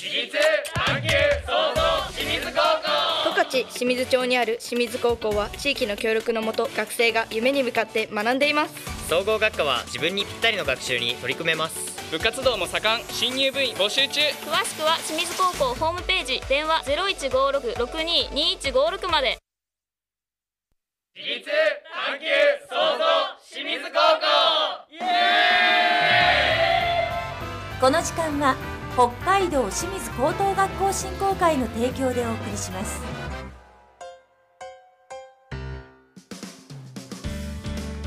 私立探求創造清水高校。十勝清水町にある清水高校は地域の協力のもと学生が夢に向かって学んでいます。総合学科は自分にぴったりの学習に取り組めます。部活動も盛ん。新入部員募集中。詳しくは清水高校ホームページ。電話0156-622156まで。私立探求創造清水高校。イエこの時間は北海道清水高等学校振興会の提供でお送りします。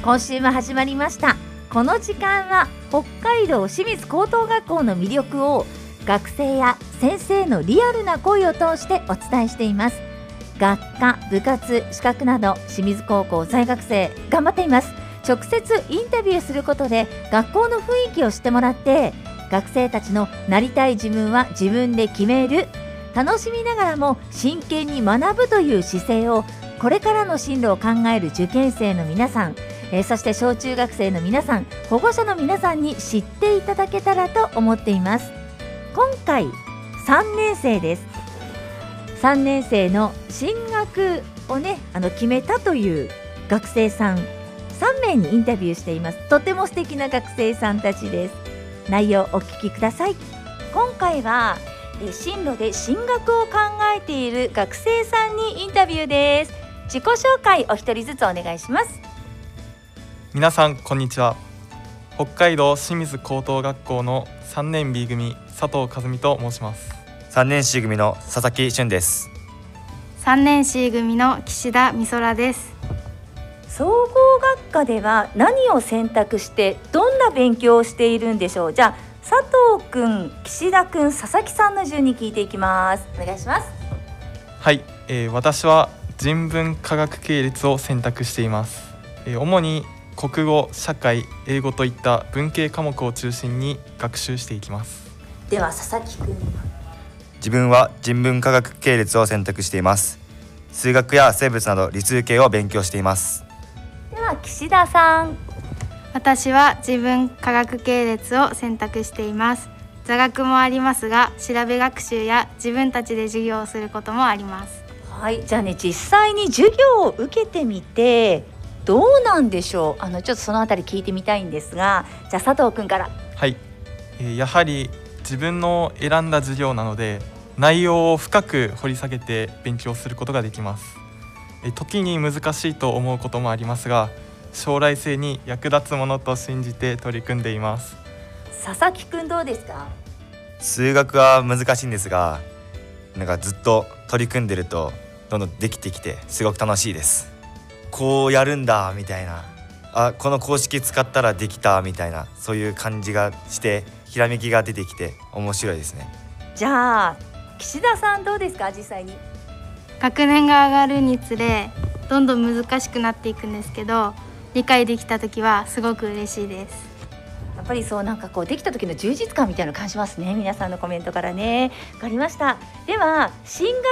今週も始まりました。この時間は北海道清水高等学校の魅力を学生や先生のリアルな声を通してお伝えしています。学科部活資格など清水高校在学生頑張っています。直接インタビューすることで学校の雰囲気を知ってもらって学生たちのなりたい自分は自分で決める。楽しみながらも真剣に学ぶという姿勢をこれからの進路を考える受験生の皆さん、えーそして小中学生の皆さん保護者の皆さんに知っていただけたらと思っています。今回3年生です。3年生の進学をねあの決めたという学生さん3名にインタビューしています。とても素敵な学生さんたちです。内容お聞きください。今回はえー進路で進学を考えている学生さんにインタビューです。自己紹介お一人ずつお願いします。皆さんこんにちは。北海道清水高等学校の3年 B 組佐藤和美と申します。3年 C 組の佐々木俊です。3年 C 組の岸田美空です総合学科では何を選択してどんな勉強をしているんでしょう？じゃあ佐藤くん岸田くん佐々木さんの順に聞いていきます。お願いします。はい、えー私は人文科学系列を選択しています、えー主に国語社会英語といった文系科目を中心に学習していきます。では佐々木くん自分は人文科学系列を選択しています。数学や生物など理数系を勉強しています岸田さん。私は自分科学系列を選択しています。座学もありますが調べ学習や自分たちで授業をすることもあります。はい。じゃあね実際に授業を受けてみてどうなんでしょう？あのちょっとそのあたり聞いてみたいんですがじゃあ佐藤くんから。はい、えーやはり自分の選んだ授業なので内容を深く掘り下げて勉強することができます。えー時に難しいと思うこともありますが将来性に役立つものと信じて取り組んでいます。佐々木くんどうですか？数学は難しいんですがなんかずっと取り組んでるとどんどんできてきてすごく楽しいです。こうやるんだみたいな。あこの公式使ったらできたみたいな。そういう感じがしてひらめきが出てきて面白いですね。じゃあ岸田さんどうですか？実際に。学年が上がるにつれどんどん難しくなっていくんですけど理解できた時はすごく嬉しいです。やっぱりそうなんかこうできた時の充実感みたいなの感じますね。皆さんのコメントからね。わかりました。では進学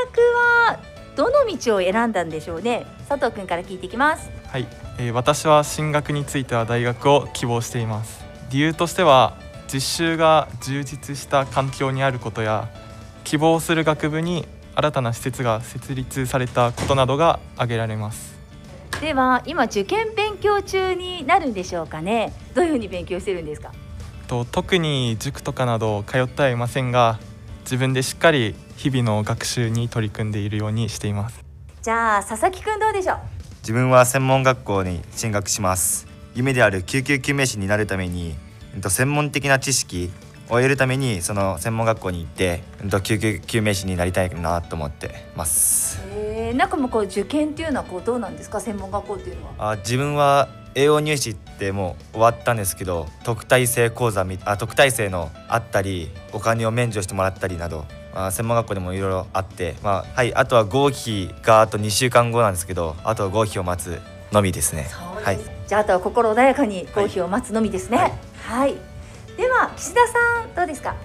はどの道を選んだんでしょうね。佐藤くんから聞いていきます。はい、えー私は進学については大学を希望しています。理由としては実習が充実した環境にあることや希望する学部に新たな施設が設立されたことなどが挙げられます。では今受験勉強中になるんでしょうかね。どういうふうに勉強してるんですか？と特に塾とかなど通ってはいませんが自分でしっかり日々の学習に取り組んでいるようにしています。じゃあ佐々木くんどうでしょう？自分は専門学校に進学します。夢である救急救命士になるために専門的な知識を得るためにその専門学校に行ってうんと救急救命士になりたいなと思ってます。えー、なんかもうこう受験っていうのはこうどうなんですか？専門学校っていうのは。あ自分は栄養入試ってもう終わったんですけど特待生講座みあ特待生のあったりお金を免除してもらったりなど、まあ、専門学校でもいろいろあって、まあ、はいあとは合否があと2週間後なんですけどあとは合否を待つのみですね。はい。じゃああとは心穏やかに合否を待つのみですね。はい。はい、では岸田さんどうですか？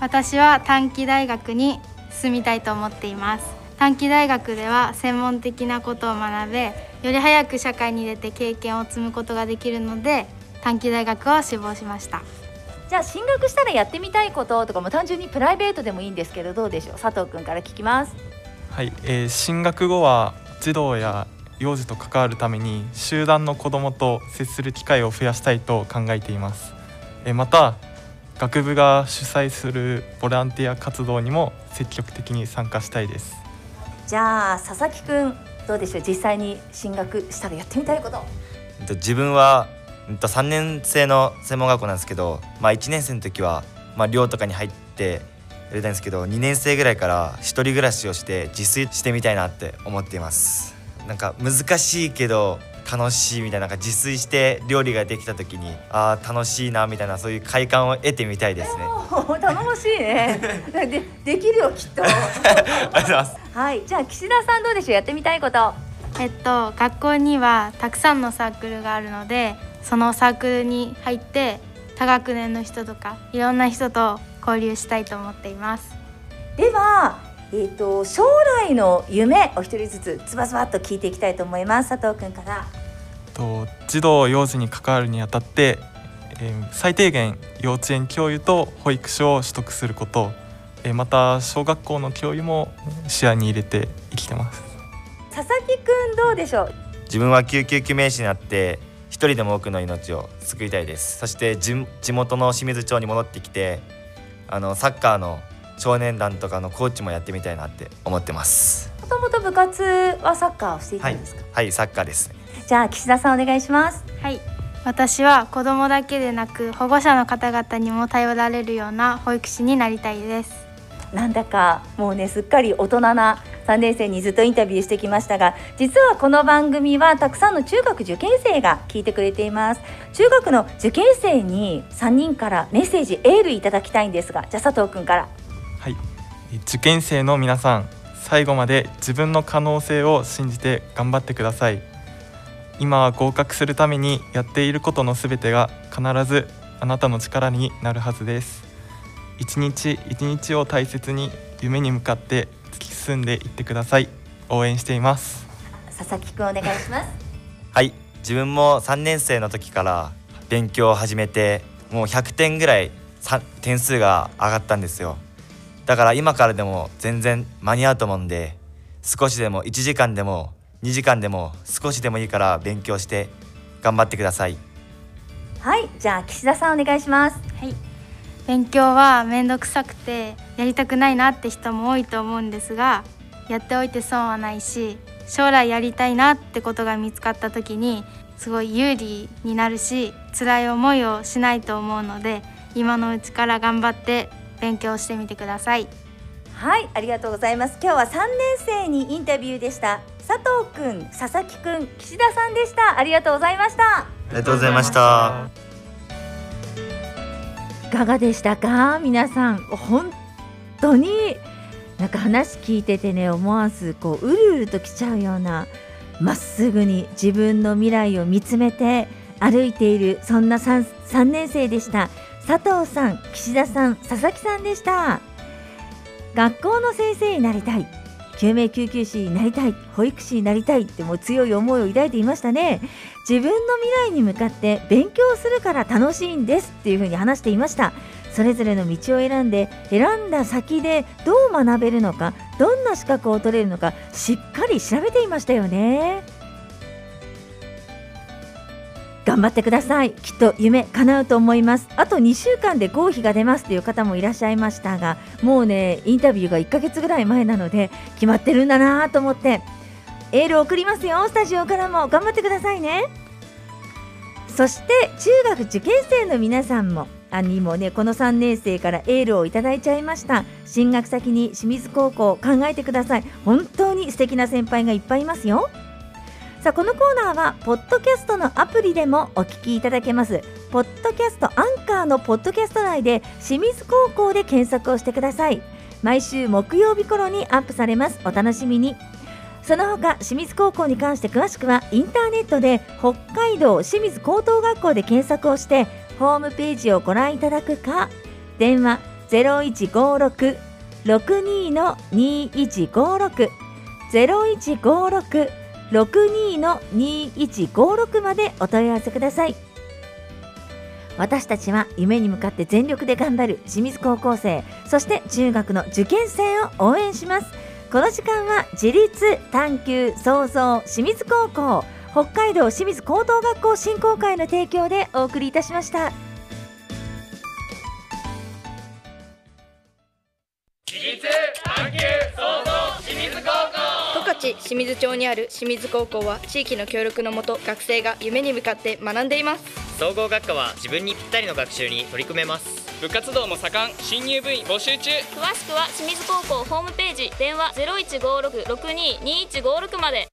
私は短期大学に進みたいと思っています。短期大学では専門的なことを学べより早く社会に出て経験を積むことができるので短期大学を志望しました。じゃあ進学したらやってみたいこととかも単純にプライベートでもいいんですけどどうでしょう？佐藤くんから聞きます。はい、えー進学後は児童や幼児と関わるために集団の子どもと接する機会を増やしたいと考えています、えーまた学部が主催するボランティア活動にも積極的に参加したいです。じゃあ佐々木くんどうでしょう？実際に進学したらやってみたいこと。えっと自分は、えっと、3年生の専門学校なんですけど、まあ、1年生の時は、まあ、寮とかに入ってやりたいんですけど2年生ぐらいから一人暮らしをして自炊してみたいなって思っています。なんか難しいけど楽しいみたいななんか自炊して料理ができた時にあー楽しいなみたいなそういう快感を得てみたいですね。お頼もしいね。でできるよきっと。ありがとうございます。はい。じゃあ岸田さんどうでしょう？やってみたいこと。えっと学校にはたくさんのサークルがあるのでそのサークルに入って多学年の人とかいろんな人と交流したいと思っています。では、えー、と将来の夢お一人ずつつばつばっと聞いていきたいと思います。佐藤くんからと児童幼児に関わるにあたって、えー最低限幼稚園教諭と保育所を取得すること、えーまた小学校の教諭も視野に入れて生きてます。佐々木くんどうでしょう？自分は救急救命士になって一人でも多くの命を救いたいです。そして地地元の清水町に戻ってきてあのサッカーの少年団とかのコーチもやってみたいなって思ってます。もともと部活はサッカーをしていたはいんですか、はい。サッカーですじゃあ岸田さんお願いします。はい。私は子供だけでなく保護者の方々にも頼られるような保育士になりたいです。なんだかもうねすっかり大人な3年生にずっとインタビューしてきましたが実はこの番組はたくさんの中学受験生が聞いてくれています。中学の受験生に3人からメッセージエールいただきたいんですがじゃあ佐藤くんから。はい、えー受験生の皆さん最後まで自分の可能性を信じて頑張ってください今は合格するためにやっていることのすべてが必ずあなたの力になるはずです。一日一日を大切に夢に向かって突き進んでいってください。応援しています。佐々木くんお願いします。はい。自分も3年生の時から勉強を始めてもう100点ぐらいさ点数が上がったんですよ。だから今からでも全然間に合うと思うんで少しでも1時間でも2時間でも少しでもいいから勉強して頑張ってください。はいじゃあ岸田さんお願いします。はい。勉強は面倒くさくてやりたくないなって人も多いと思うんですがやっておいて損はないし将来やりたいなってことが見つかった時にすごい有利になるし辛い思いをしないと思うので今のうちから頑張って勉強してみてください。はいありがとうございます。今日は3年生にインタビューでした佐藤くん佐々木くん岸田さんでした。ありがとうございました。ありがとうございました。いかがでしたか？皆さん本当になんか話聞いててね思わずこううるうるときちゃうようなまっすぐに自分の未来を見つめて歩いているそんな 3, 3年生でした。佐藤さん岸田さん佐々木さんでした。学校の先生になりたい救命救急士になりたい保育士になりたいってもう強い思いを抱いていましたね。自分の未来に向かって勉強するから楽しいんですっていうふうに話していました。それぞれの道を選んで選んだ先でどう学べるのかどんな資格を取れるのかしっかり調べていましたよね。頑張ってください。きっと夢叶うと思います。あと2週間で合否が出ますという方もいらっしゃいましたがもうねインタビューが1ヶ月ぐらい前なので決まってるんだなと思ってエールを送りますよ。スタジオからも。頑張ってくださいね。そして中学受験生の皆さんも。あにもねこの3年生からエールをいただいちゃいました。進学先に清水高校考えてください。本当に素敵な先輩がいっぱいいますよ。さあこのコーナーはポッドキャストのアプリでもお聞きいただけます。ポッドキャストアンカーのポッドキャスト内で清水高校で検索をしてください。毎週木曜日頃にアップされます。お楽しみに。その他清水高校に関して詳しくはインターネットで北海道清水高等学校で検索をしてホームページをご覧いただくか電話0156 62の2156 0156 62の2156までお問い合わせください。私たちは夢に向かって全力で頑張る清水高校生そして中学の受験生を応援します。この時間は自立探求創造清水高校北海道清水高等学校振興会の提供でお送りいたしました。清水町にある清水高校は地域の協力のもと学生が夢に向かって学んでいます。総合学科は自分にぴったりの学習に取り組めます。部活動も盛ん。新入部員募集中。詳しくは清水高校ホームページ。電話0156-622156まで